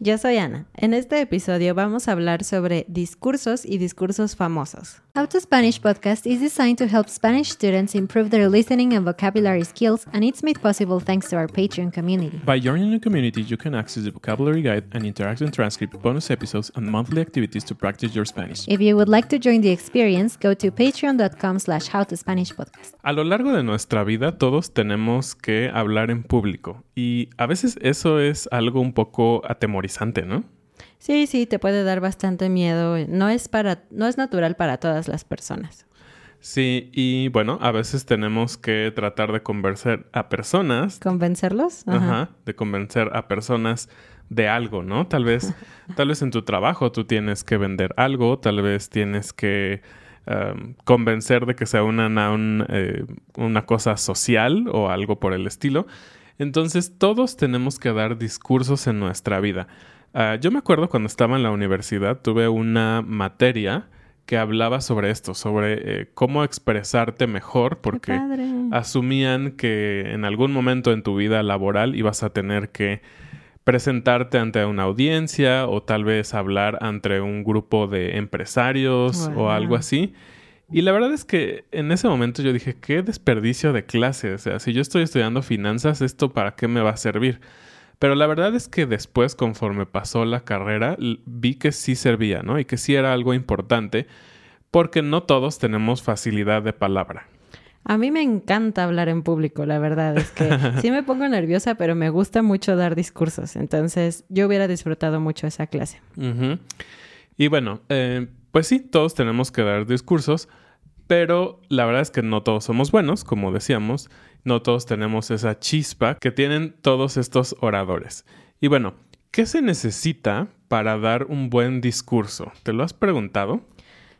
Yo soy Ana. En este episodio vamos a hablar sobre discursos y discursos famosos. How to Spanish podcast is designed to help Spanish students improve their listening and vocabulary skills, and it's made possible thanks to our Patreon community. By joining the community, you can access the vocabulary guide and interactive transcript, bonus episodes, and monthly activities to practice your Spanish. If you would like to join the experience, go to patreon.com slash howtospanishpodcast. A lo largo de nuestra vida, todos tenemos que hablar en público y a veces eso es algo un poco atemorizante, ¿no? Sí, sí, te puede dar bastante miedo. No es para, no es natural para todas las personas. Sí, y bueno, a veces tenemos que tratar de convencer a personas. ¿Convencerlos? Ajá. de convencer a personas de algo, ¿no? Tal vez, tal vez en tu trabajo tú tienes que vender algo, tal vez tienes que um, convencer de que sea una, un, eh, una cosa social o algo por el estilo. Entonces, todos tenemos que dar discursos en nuestra vida. Ah, yo me acuerdo cuando estaba en la universidad, tuve una materia que hablaba sobre esto, sobre eh, cómo expresarte mejor, porque asumían que en algún momento en tu vida laboral ibas a tener que presentarte ante una audiencia o tal vez hablar ante un grupo de empresarios o algo así. Y la verdad es que en ese momento yo dije, qué desperdicio de clase. O sea, si yo estoy estudiando finanzas, ¿esto para qué me va a servir? Pero la verdad es que después, conforme pasó la carrera, vi que sí servía, ¿no? Y que sí era algo importante, porque no todos tenemos facilidad de palabra. A mí me encanta hablar en público, la verdad es que sí me pongo nerviosa, pero me gusta mucho dar discursos. Entonces, yo hubiera disfrutado mucho esa clase. Y bueno, eh, pues sí, todos tenemos que dar discursos, pero la verdad es que no todos somos buenos, como decíamos, no todos tenemos esa chispa que tienen todos estos oradores. Y bueno, ¿qué se necesita para dar un buen discurso? ¿Te lo has preguntado?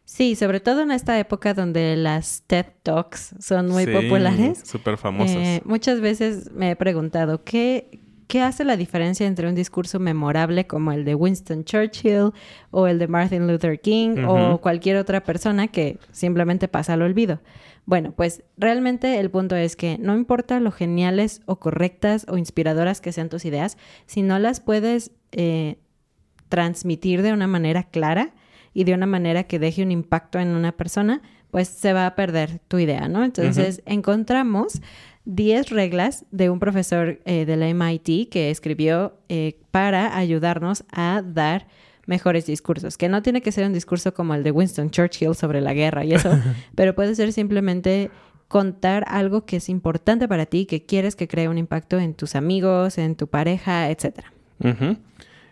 Sí, sobre todo en esta época donde las TED Talks son muy populares. Súper famosas. Eh, muchas veces me he preguntado, ¿qué, ¿qué hace la diferencia entre un discurso memorable como el de Winston Churchill o el de Martin Luther King o cualquier otra persona que simplemente pasa al olvido? Bueno, pues realmente el punto es que no importa lo geniales o correctas o inspiradoras que sean tus ideas, si no las puedes eh, transmitir de una manera clara y de una manera que deje un impacto en una persona, pues se va a perder tu idea, ¿no? Entonces encontramos 10 reglas de un profesor eh, de la MIT que escribió eh, para ayudarnos a dar mejores discursos, que no tiene que ser un discurso como el de Winston Churchill sobre la guerra y eso, pero puede ser simplemente contar algo que es importante para ti, que quieres que cree un impacto en tus amigos, en tu pareja, etcétera.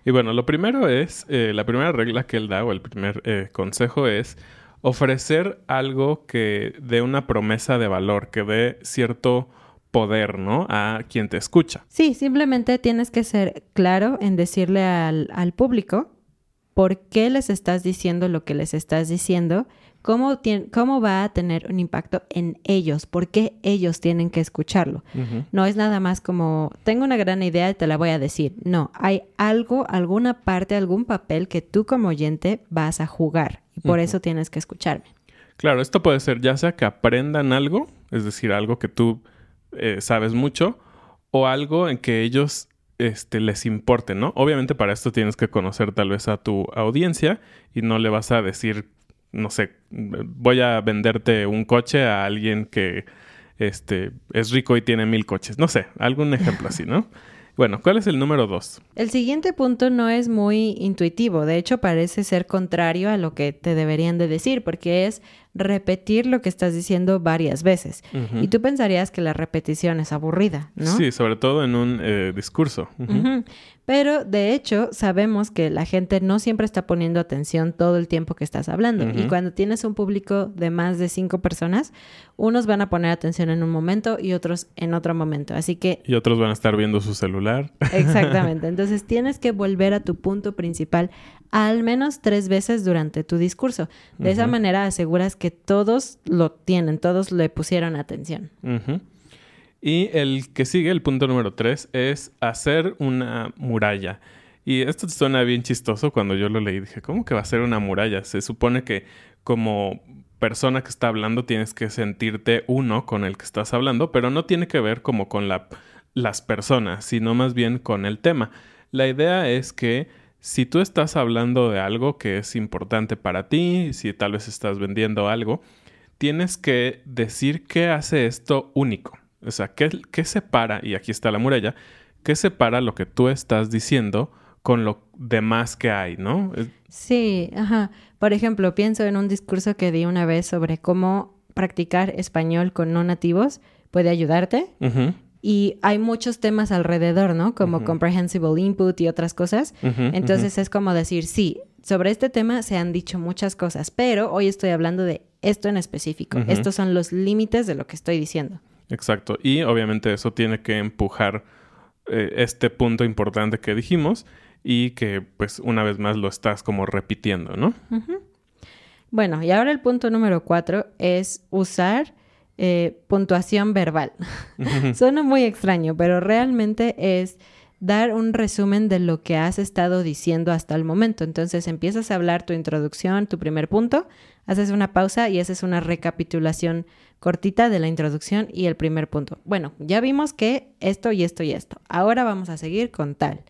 Y bueno, lo primero es, eh, la primera regla que él da o el primer eh, consejo es ofrecer algo que dé una promesa de valor, que dé cierto poder, ¿no? A quien te escucha. Sí, simplemente tienes que ser claro en decirle al, al público por qué les estás diciendo lo que les estás diciendo, cómo, cómo va a tener un impacto en ellos, por qué ellos tienen que escucharlo. No es nada más como, tengo una gran idea y te la voy a decir. No, hay algo, alguna parte, algún papel que tú como oyente vas a jugar y por eso tienes que escucharme. Claro, esto puede ser ya sea que aprendan algo, es decir, algo que tú eh, sabes mucho, o algo en que ellos este, les importe, ¿no? Obviamente para esto tienes que conocer tal vez a tu audiencia y no le vas a decir, no sé, voy a venderte un coche a alguien que este, es rico y tiene mil coches. No sé, algún ejemplo así, ¿no? Bueno, ¿cuál es el número dos? El siguiente punto no es muy intuitivo, de hecho parece ser contrario a lo que te deberían de decir, porque es repetir lo que estás diciendo varias veces. Y tú pensarías que la repetición es aburrida, ¿no? Sí, sobre todo en un eh, discurso. Pero de hecho sabemos que la gente no siempre está poniendo atención todo el tiempo que estás hablando. Y cuando tienes un público de más de cinco personas, unos van a poner atención en un momento y otros en otro momento. Así que... Y otros van a estar viendo su celular. Exactamente. Entonces tienes que volver a tu punto principal al menos tres veces durante tu discurso. De esa manera aseguras que todos lo tienen, todos le pusieron atención. Y el que sigue, el punto número tres, es hacer una muralla. Y esto suena bien chistoso cuando yo lo leí. Dije, ¿cómo que va a ser una muralla? Se supone que como persona que está hablando tienes que sentirte uno con el que estás hablando, pero no tiene que ver como con la, las personas, sino más bien con el tema. La idea es que si tú estás hablando de algo que es importante para ti, si tal vez estás vendiendo algo, tienes que decir qué hace esto único. O sea, qué, qué separa, y aquí está la muralla, qué separa lo que tú estás diciendo con lo demás que hay, ¿no? Sí, ajá. Por ejemplo, pienso en un discurso que di una vez sobre cómo practicar español con no nativos puede ayudarte. Y hay muchos temas alrededor, ¿no? Como comprehensible input y otras cosas. Entonces es como decir, sí, sobre este tema se han dicho muchas cosas, pero hoy estoy hablando de esto en específico. Estos son los límites de lo que estoy diciendo. Exacto. Y obviamente eso tiene que empujar eh, este punto importante que dijimos y que pues una vez más lo estás como repitiendo, ¿no? Bueno, y ahora el punto número cuatro es usar eh, puntuación verbal. Suena muy extraño, pero realmente es dar un resumen de lo que has estado diciendo hasta el momento. Entonces empiezas a hablar tu introducción, tu primer punto, haces una pausa y haces una recapitulación cortita de la introducción y el primer punto. Bueno, ya vimos que esto y esto y esto. Ahora vamos a seguir con tal.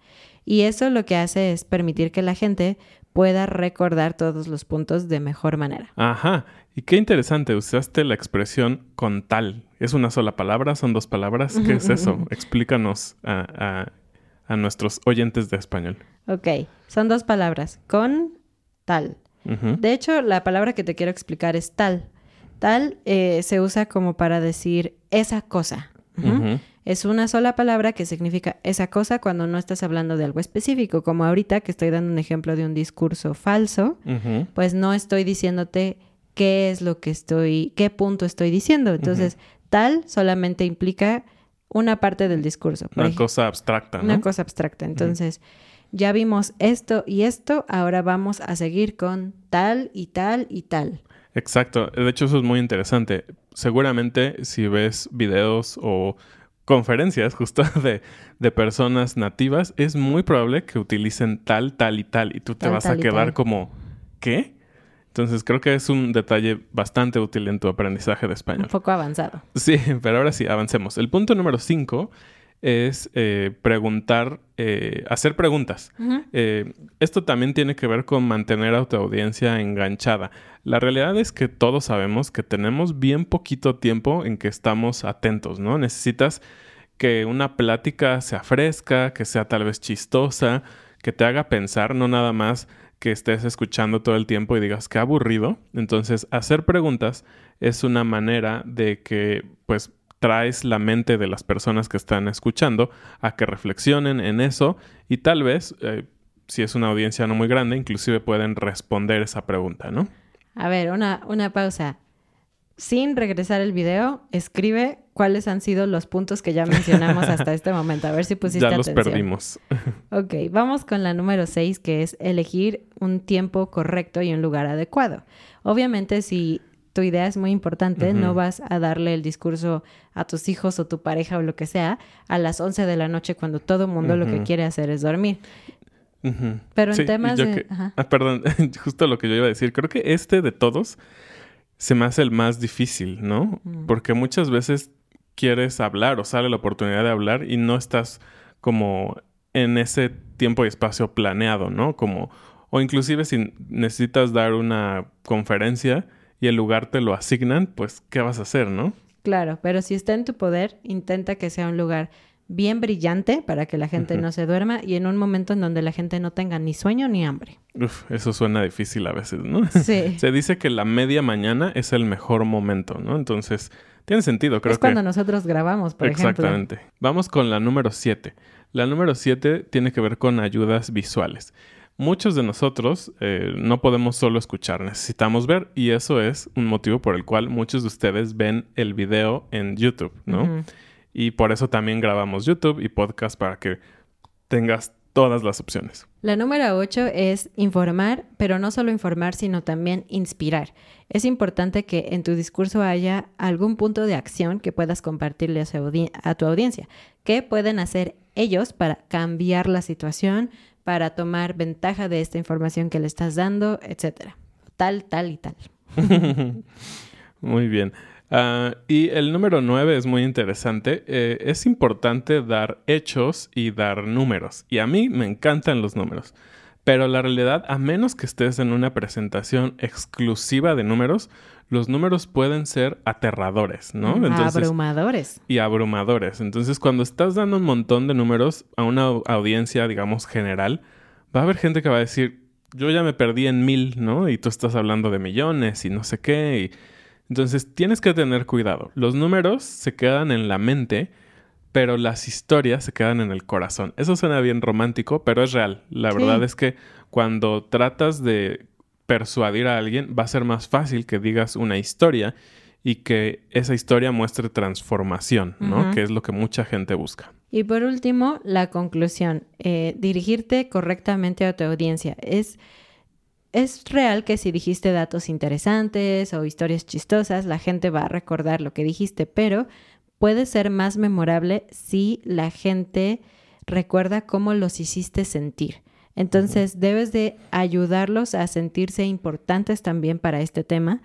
Y eso lo que hace es permitir que la gente pueda recordar todos los puntos de mejor manera. Ajá. Y qué interesante, usaste la expresión con tal. ¿Es una sola palabra? ¿Son dos palabras? ¿Qué es eso? Explícanos a, nuestros oyentes de español. Ok, son dos palabras, con tal. De hecho, la palabra que te quiero explicar es tal. Tal eh, se usa como para decir esa cosa. Es una sola palabra que significa esa cosa cuando no estás hablando de algo específico, como ahorita que estoy dando un ejemplo de un discurso falso, pues no estoy diciéndote qué es lo que estoy, qué punto estoy diciendo. Entonces, tal solamente implica una parte del discurso. Una cosa abstracta, ¿no? Una cosa abstracta. Entonces, ya vimos esto y esto, ahora vamos a seguir con tal y tal y tal. Exacto. De hecho, eso es muy interesante. Seguramente si ves videos o conferencias justo de, de, personas nativas, es muy probable que utilicen tal, tal y tal. Y tú te vas a quedar como, ¿qué? Entonces creo que es un detalle bastante útil en tu aprendizaje de español. Un poco avanzado. Sí, pero ahora sí, avancemos. El punto número cinco es eh, preguntar, eh, hacer preguntas. Eh, esto también tiene que ver con mantener a tu audiencia enganchada. La realidad es que todos sabemos que tenemos bien poquito tiempo en que estamos atentos, ¿no? Necesitas que una plática sea fresca, que sea tal vez chistosa, que te haga pensar, no nada más que estés escuchando todo el tiempo y digas que aburrido. Entonces, hacer preguntas es una manera de que, pues, traes la mente de las personas que están escuchando a que reflexionen en eso y tal vez, eh, si es una audiencia no muy grande, inclusive pueden responder esa pregunta, ¿no? A ver, una, una pausa. Sin regresar el video, escribe cuáles han sido los puntos que ya mencionamos hasta este momento. A ver si pusiste Ya los perdimos. ok, vamos con la número 6, que es elegir un tiempo correcto y un lugar adecuado. Obviamente, si tu idea es muy importante, no vas a darle el discurso a tus hijos o tu pareja o lo que sea a las 11 de la noche cuando todo el mundo lo que quiere hacer es dormir. Pero en temas de... Ah, perdón, justo lo que yo iba a decir. Creo que este de todos se me hace el más difícil, ¿no? Porque muchas veces quieres hablar o sale la oportunidad de hablar y no estás como en ese tiempo y espacio planeado, ¿no? Como, o inclusive si necesitas dar una conferencia, y el lugar te lo asignan, pues ¿qué vas a hacer, no? Claro, pero si está en tu poder, intenta que sea un lugar bien brillante para que la gente no se duerma y en un momento en donde la gente no tenga ni sueño ni hambre. Uf, eso suena difícil a veces, ¿no? Sí. se dice que la media mañana es el mejor momento, ¿no? Entonces, tiene sentido, creo es cuando nosotros grabamos, por ejemplo. Exactamente. Vamos con la número 7. La número 7 tiene que ver con ayudas visuales muchos de nosotros eh, no podemos solo escuchar, necesitamos ver y eso es un motivo por el cual muchos de ustedes ven el video en YouTube, ¿no? Y por eso también grabamos YouTube y podcast para que tengas todas las opciones. La número 8 es informar, pero no solo informar, sino también inspirar. Es importante que en tu discurso haya algún punto de acción que puedas compartirle a, a tu audiencia. ¿Qué pueden hacer ellos para cambiar la situación, para tomar ventaja de esta información que le estás dando, etcétera? Tal, tal y tal. Muy bien. Ah, y el número nueve es muy interesante. Eh, es importante dar hechos y dar números. Y a mí me encantan los números. Pero la realidad, a menos que estés en una presentación exclusiva de números, los números pueden ser aterradores, ¿no? abrumadores. Y abrumadores. Entonces, cuando estás dando un montón de números a una audiencia, digamos, general, va a haber gente que va a decir, yo ya me perdí en mil, ¿no? Y tú estás hablando de millones y no sé qué. Y entonces tienes que tener cuidado. Los números se quedan en la mente, pero las historias se quedan en el corazón. Eso suena bien romántico, pero es real. La verdad es que cuando tratas de persuadir a alguien, va a ser más fácil que digas una historia y que esa historia muestre transformación, ¿no? Que es lo que mucha gente busca. Y por último, la conclusión. Eh, dirigirte correctamente a tu audiencia. Es es real que si dijiste datos interesantes o historias chistosas, la gente va a recordar lo que dijiste, pero puede ser más memorable si la gente recuerda cómo los hiciste sentir. Entonces, debes de ayudarlos a sentirse importantes también para este tema.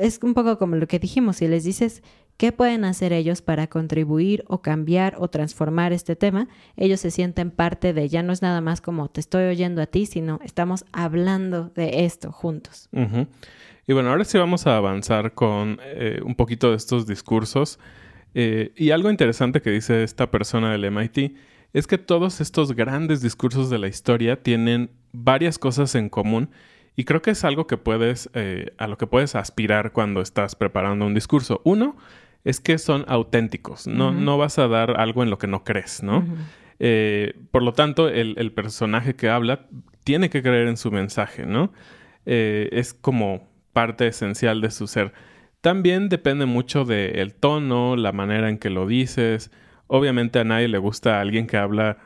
Es un poco como lo que dijimos, si les dices ¿Qué pueden hacer ellos para contribuir o cambiar o transformar este tema? Ellos se sienten parte de, ya no es nada más como te estoy oyendo a ti, sino estamos hablando de esto juntos. Y bueno, ahora sí vamos a avanzar con eh, un poquito de estos discursos. Eh, y algo interesante que dice esta persona del MIT es que todos estos grandes discursos de la historia tienen varias cosas en común y creo que es algo que puedes, eh, a lo que puedes aspirar cuando estás preparando un discurso. Uno, es que son auténticos. No, no vas a dar algo en lo que no crees, ¿no? Eh, por lo tanto, el, personaje que habla tiene que creer en su mensaje, ¿no? Eh, es como parte esencial de su ser. También depende mucho del tono, la manera en que lo dices. Obviamente a nadie le gusta a alguien que habla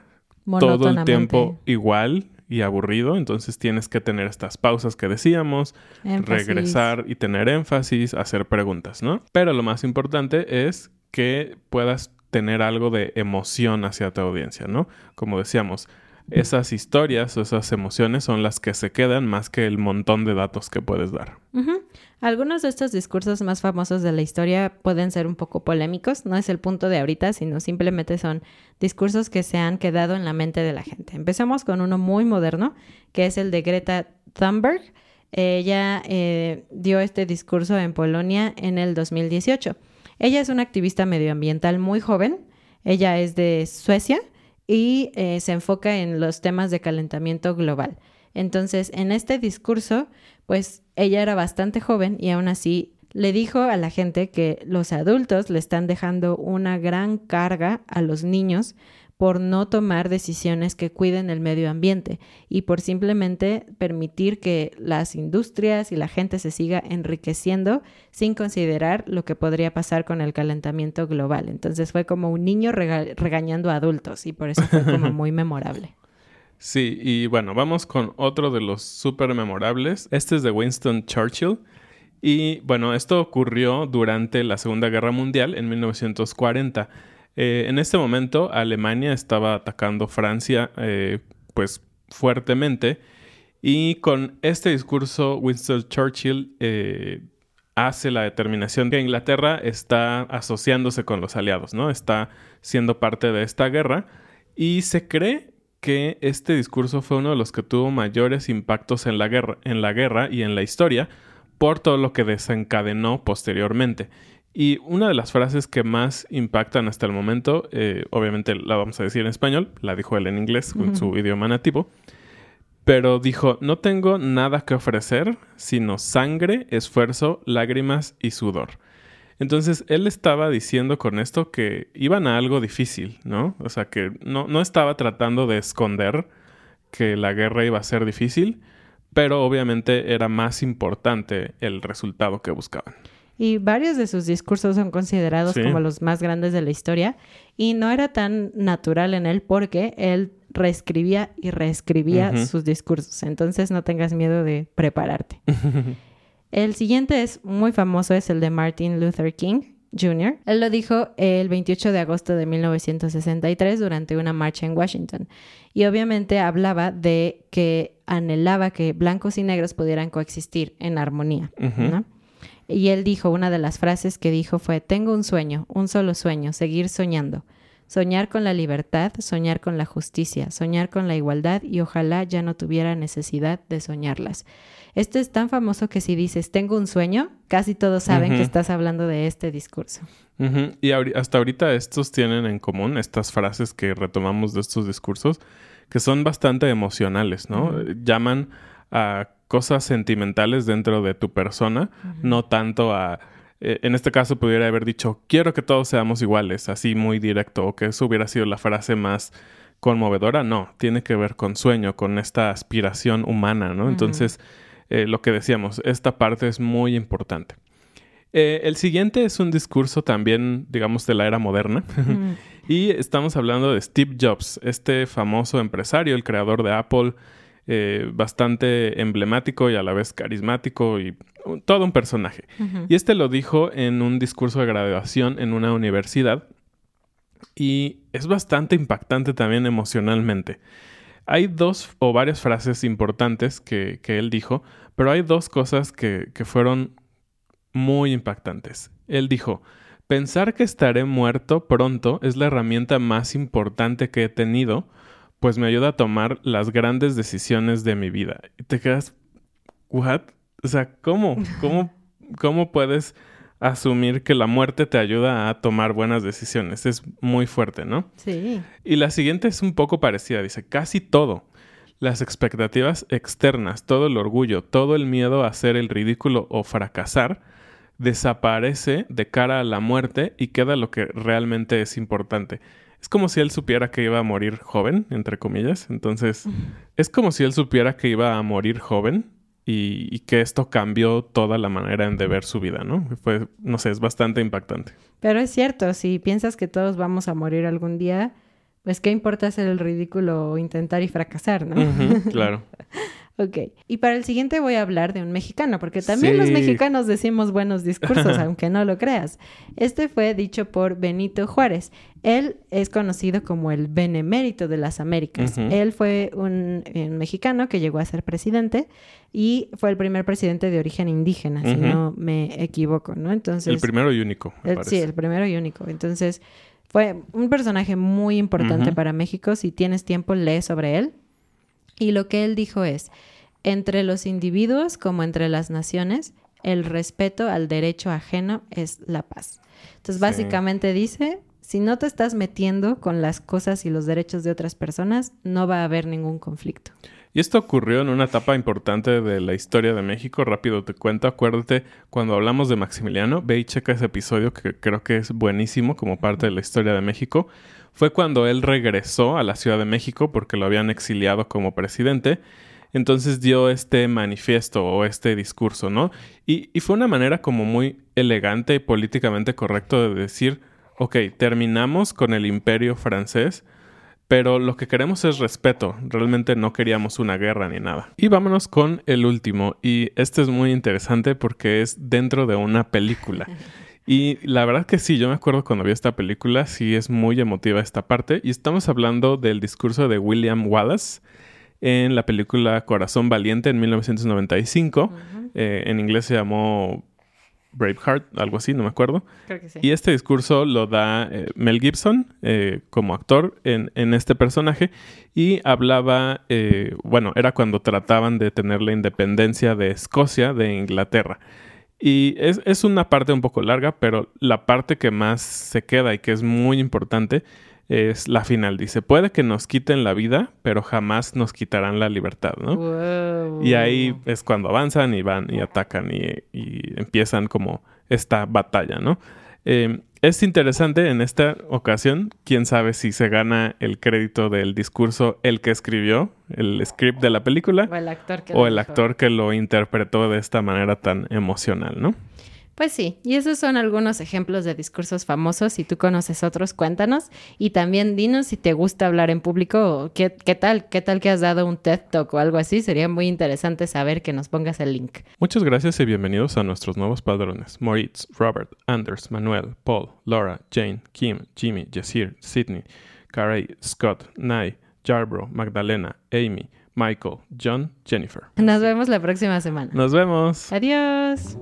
todo el tiempo igual y aburrido, entonces tienes que tener estas pausas que decíamos, regresar y tener énfasis, hacer preguntas, ¿no? Pero lo más importante es que puedas tener algo de emoción hacia tu audiencia, ¿no? Como decíamos, esas historias o esas emociones son las que se quedan más que el montón de datos que puedes dar. Algunos de estos discursos más famosos de la historia pueden ser un poco polémicos, no es el punto de ahorita, sino simplemente son discursos que se han quedado en la mente de la gente. Empezamos con uno muy moderno, que es el de Greta Thunberg. Ella eh, dio este discurso en Polonia en el 2018. Ella es una activista medioambiental muy joven, ella es de Suecia y eh, se enfoca en los temas de calentamiento global. Entonces, en este discurso, pues ella era bastante joven y aún así le dijo a la gente que los adultos le están dejando una gran carga a los niños por no tomar decisiones que cuiden el medio ambiente y por simplemente permitir que las industrias y la gente se siga enriqueciendo sin considerar lo que podría pasar con el calentamiento global. Entonces fue como un niño regañando a adultos y por eso fue como muy memorable. Sí, y bueno, vamos con otro de los súper memorables. Este es de Winston Churchill. Y bueno, esto ocurrió durante la Segunda Guerra Mundial en 1940. Eh, en este momento Alemania estaba atacando Francia eh, pues fuertemente y con este discurso Winston Churchill eh, hace la determinación que Inglaterra está asociándose con los aliados, ¿no? Está siendo parte de esta guerra y se cree que este discurso fue uno de los que tuvo mayores impactos en la guerra, en la guerra y en la historia por todo lo que desencadenó posteriormente. Y una de las frases que más impactan hasta el momento, eh, obviamente la vamos a decir en español, la dijo él en inglés, en su idioma nativo, pero dijo, no tengo nada que ofrecer sino sangre, esfuerzo, lágrimas y sudor. Entonces él estaba diciendo con esto que iban a algo difícil, ¿no? O sea, que no, no estaba tratando de esconder que la guerra iba a ser difícil, pero obviamente era más importante el resultado que buscaban. Y varios de sus discursos son considerados como los más grandes de la historia. Y no era tan natural en él porque él reescribía y reescribía sus discursos. Entonces no tengas miedo de prepararte. el siguiente es muy famoso, es el de Martin Luther King. Jr. Él lo dijo el 28 de agosto de 1963 durante una marcha en Washington. Y obviamente hablaba de que anhelaba que blancos y negros pudieran coexistir en armonía. Y él dijo, una de las frases que dijo fue, tengo un sueño, un solo sueño, seguir soñando. Soñar con la libertad, soñar con la justicia, soñar con la igualdad y ojalá ya no tuviera necesidad de soñarlas. Esto es tan famoso que si dices tengo un sueño, casi todos saben que estás hablando de este discurso. Y hasta ahorita estos tienen en común, estas frases que retomamos de estos discursos, que son bastante emocionales, ¿no? Llaman a cosas sentimentales dentro de tu persona, no tanto a eh, en este caso pudiera haber dicho, quiero que todos seamos iguales, así muy directo, o que eso hubiera sido la frase más conmovedora. No, tiene que ver con sueño, con esta aspiración humana, ¿no? Entonces, eh, lo que decíamos, esta parte es muy importante. Eh, el siguiente es un discurso también, digamos, de la era moderna. y estamos hablando de Steve Jobs, este famoso empresario, el creador de Apple, eh, bastante emblemático y a la vez carismático y todo un personaje. Y este lo dijo en un discurso de graduación en una universidad y es bastante impactante también emocionalmente. Hay dos o varias frases importantes que, él dijo, pero hay dos cosas que, que fueron muy impactantes. Él dijo, pensar que estaré muerto pronto es la herramienta más importante que he tenido pues me ayuda a tomar las grandes decisiones de mi vida. Y te quedas, ¿what? O sea, ¿cómo? ¿Cómo, cómo puedes asumir que la muerte te ayuda a tomar buenas decisiones? Es muy fuerte, ¿no? Sí. Y la siguiente es un poco parecida, dice, casi todo. Las expectativas externas, todo el orgullo, todo el miedo a hacer el ridículo o fracasar, desaparece de cara a la muerte y queda lo que realmente es importante es como si él supiera que iba a morir joven, entre comillas. Entonces, es como si él supiera que iba a morir joven y, que esto cambió toda la manera en de ver su vida, ¿no? Fue, no sé, es bastante impactante. Pero es cierto, si piensas que todos vamos a morir algún día, pues qué importa hacer el ridículo o intentar y fracasar, ¿no? claro. Ok. Y para el siguiente voy a hablar de un mexicano, porque también los mexicanos decimos buenos discursos, aunque no lo creas. Este fue dicho por Benito Juárez. Él es conocido como el benemérito de las Américas. Él fue un, mexicano que llegó a ser presidente y fue el primer presidente de origen indígena, si no me equivoco, ¿no? Entonces... El primero y único. sí, el primero y único. Entonces, fue un personaje muy importante para México. Si tienes tiempo, lee sobre él. Y lo que él dijo es, entre los individuos como entre las naciones, el respeto al derecho ajeno es la paz. Entonces, básicamente dice, si no te estás metiendo con las cosas y los derechos de otras personas, no va a haber ningún conflicto. Y esto ocurrió en una etapa importante de la historia de México. Rápido te cuento, acuérdate, cuando hablamos de Maximiliano, ve y checa ese episodio que creo que es buenísimo como parte de la historia de México. Fue cuando él regresó a la Ciudad de México porque lo habían exiliado como presidente. Entonces dio este manifiesto o este discurso, ¿no? Y, y fue una manera como muy elegante y políticamente correcto de decir, ok, terminamos con el imperio francés, pero lo que queremos es respeto. Realmente no queríamos una guerra ni nada. Y vámonos con el último. Y este es muy interesante porque es dentro de una película. Y la verdad que sí, yo me acuerdo cuando vi esta película, sí es muy emotiva esta parte. Y estamos hablando del discurso de William Wallace en la película Corazón Valiente en 1995. Eh, en inglés se llamó Braveheart, algo así, no me acuerdo. Creo que sí. Y este discurso lo da eh, Mel Gibson eh, como actor en, en, este personaje y hablaba, bueno, era cuando trataban de tener la independencia de Escocia de Inglaterra. Y es, es, una parte un poco larga, pero la parte que más se queda y que es muy importante es la final. Dice, puede que nos quiten la vida, pero jamás nos quitarán la libertad, ¿no? Y ahí es cuando avanzan y van y atacan y, empiezan como esta batalla, ¿no? Em, es interesante en esta ocasión, quién sabe si se gana el crédito del discurso el que escribió el script de la película o el actor que, o el actor que lo interpretó de esta manera tan emocional, ¿no? Pues sí, y esos son algunos ejemplos de discursos famosos. Si tú conoces otros, cuéntanos. Y también dinos si te gusta hablar en público o qué, qué tal, qué tal que has dado un TED Talk o algo así. Sería muy interesante saber que nos pongas el link. Muchas gracias y bienvenidos a nuestros nuevos padrones. Moritz, Robert, Anders, Manuel, Paul, Laura, Jane, Kim, Jimmy, Yasir, Sidney, Carey, Scott, Nye, Jarbro, Magdalena, Amy, Michael, John, Jennifer. Nos vemos la próxima semana. Nos vemos. Adiós.